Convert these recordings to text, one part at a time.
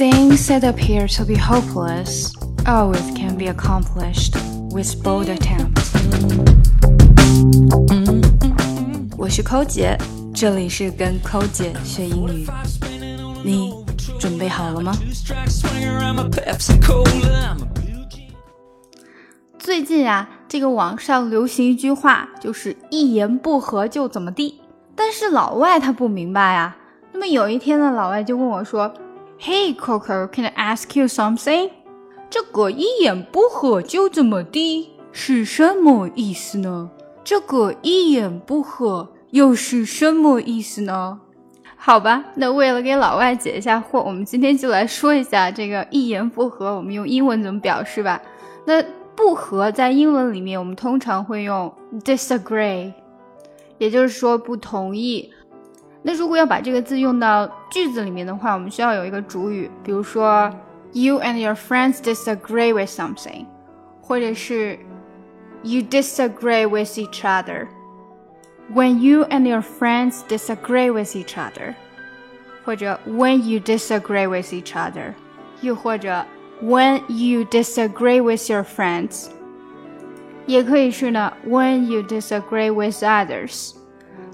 Things that appear to be hopeless always can be accomplished with bold attempts 我是抠姐，这里是跟抠姐学英语。你准备好了吗？最近啊，这个网上流行一句话，就是一言不合就怎么地。但是老外他不明白啊。那么有一天呢，老外就问我说。Hey Coco, can I ask you something？这个一言不合就怎么地是什么意思呢？这个一言不合又是什么意思呢？好吧，那为了给老外解一下惑，我们今天就来说一下这个一言不合，我们用英文怎么表示吧。那不合在英文里面，我们通常会用 disagree，也就是说不同意。那如果要把这个字用到句子里面的话，我们需要有一个主语，比如说 You and your friends disagree with something，或者是 You disagree with each other。When you and your friends disagree with each other，或者 When you disagree with each other，又或者 When you disagree with your friends，也可以是呢 When you disagree with others。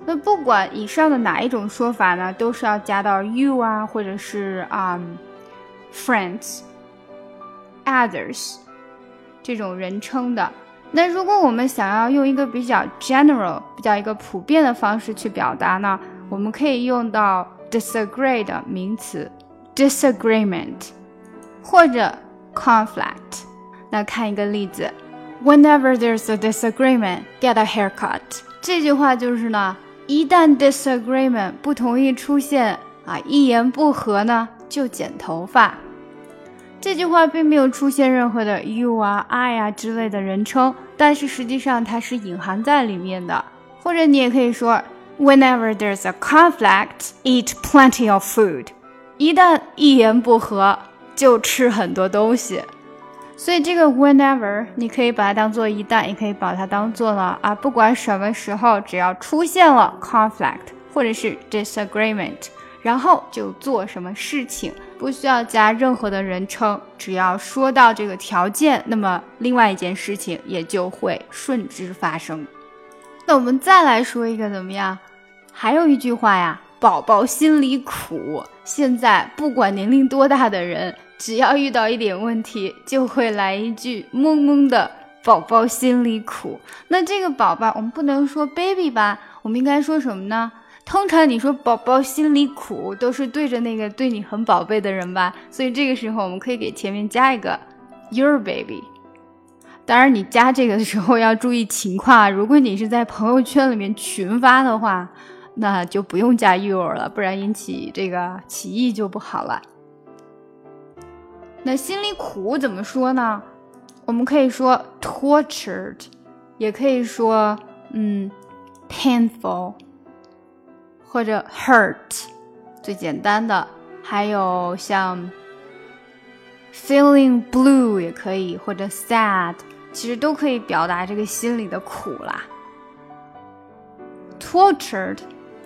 那不管以上的哪一种说法呢，都是要加到 you 啊，或者是啊，friends，others 这种人称的。那如果我们想要用一个比较 general、比较一个普遍的方式去表达呢，我们可以用到 disagree 的名词 disagreement，或者 conflict。那看一个例子，Whenever there's a disagreement, get a haircut。这句话就是呢。一旦 disagreement 不同意出现啊，一言不合呢就剪头发。这句话并没有出现任何的 you 啊、I 啊之类的人称，但是实际上它是隐含在里面的。或者你也可以说，Whenever there's a conflict, eat plenty of food。一旦一言不合，就吃很多东西。所以这个 whenever 你可以把它当做一旦，也可以把它当做了啊，不管什么时候，只要出现了 conflict 或者是 disagreement，然后就做什么事情，不需要加任何的人称，只要说到这个条件，那么另外一件事情也就会顺之发生。那我们再来说一个怎么样？还有一句话呀，宝宝心里苦。现在不管年龄多大的人。只要遇到一点问题，就会来一句懵懵的“宝宝心里苦”。那这个宝宝，我们不能说 baby 吧？我们应该说什么呢？通常你说“宝宝心里苦”，都是对着那个对你很宝贝的人吧？所以这个时候，我们可以给前面加一个 “your baby”。当然，你加这个的时候要注意情况。如果你是在朋友圈里面群发的话，那就不用加 “your” 了，不然引起这个歧义就不好了。那心里苦怎么说呢？我们可以说 tortured，也可以说嗯 painful，或者 hurt，最简单的。还有像 feeling blue 也可以，或者 sad，其实都可以表达这个心里的苦啦。tortured。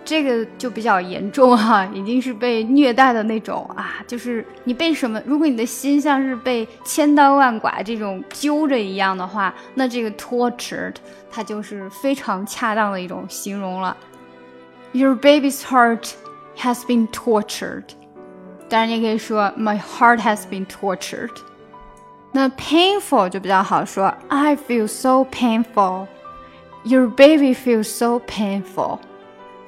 这个就比较严重哈，已经是被虐待的那种啊，就是你被什么？如果你的心像是被千刀万剐这种揪着一样的话，那这个 tortured 它就是非常恰当的一种形容了。Your baby's heart has been tortured。当然，你可以说 My heart has been tortured。那 painful 就比较好说，I feel so painful。Your baby feels so painful。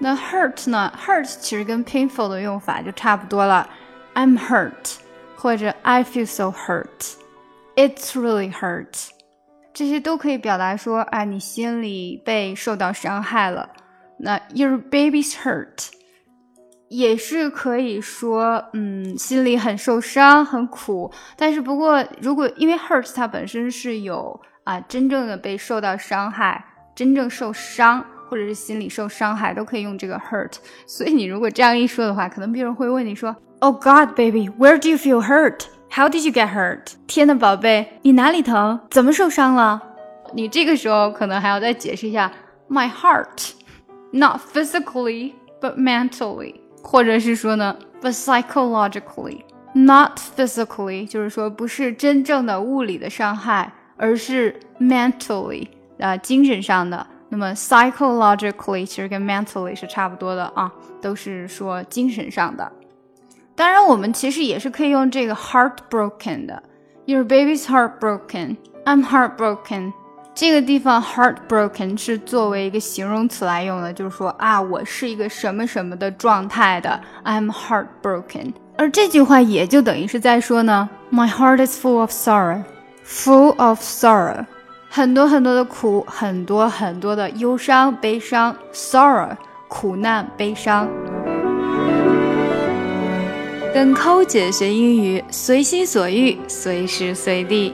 那 hurt 呢？hurt 其实跟 painful 的用法就差不多了。I'm hurt，或者 I feel so hurt。It's really hurt，这些都可以表达说，啊，你心里被受到伤害了。那 Your baby's hurt，也是可以说，嗯，心里很受伤、很苦。但是不过，如果因为 hurt 它本身是有啊，真正的被受到伤害，真正受伤。或者是心理受伤害，都可以用这个 hurt。所以你如果这样一说的话，可能别人会问你说：“Oh God, baby, where do you feel hurt? How did you get hurt？” 天呐，宝贝，你哪里疼？怎么受伤了？你这个时候可能还要再解释一下：“My heart, not physically, but mentally。”或者是说呢，“but psychologically, not physically，就是说不是真正的物理的伤害，而是 mentally，啊，精神上的。那么 psychologically 其实跟 mentally 是差不多的啊，都是说精神上的。当然，我们其实也是可以用这个 heartbroken 的。Your baby's heartbroken. I'm heartbroken. 这个地方 heartbroken 是作为一个形容词来用的，就是说啊，我是一个什么什么的状态的。I'm heartbroken。而这句话也就等于是在说呢，My heart is full of sorrow. Full of sorrow. 很多很多的苦，很多很多的忧伤、悲伤，sorrow，苦难、悲伤。跟抠姐学英语，随心所欲，随时随地。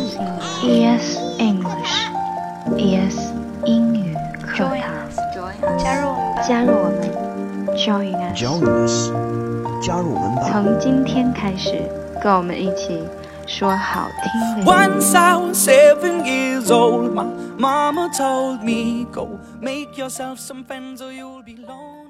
ES English ES 英语课堂，加入加入我们，Join us，Join us，加入我们吧。从今天开始，跟我们一起说好听的英语。Once I was seven years old, my mama told me, Go make yourself some friends or you'll be lonely.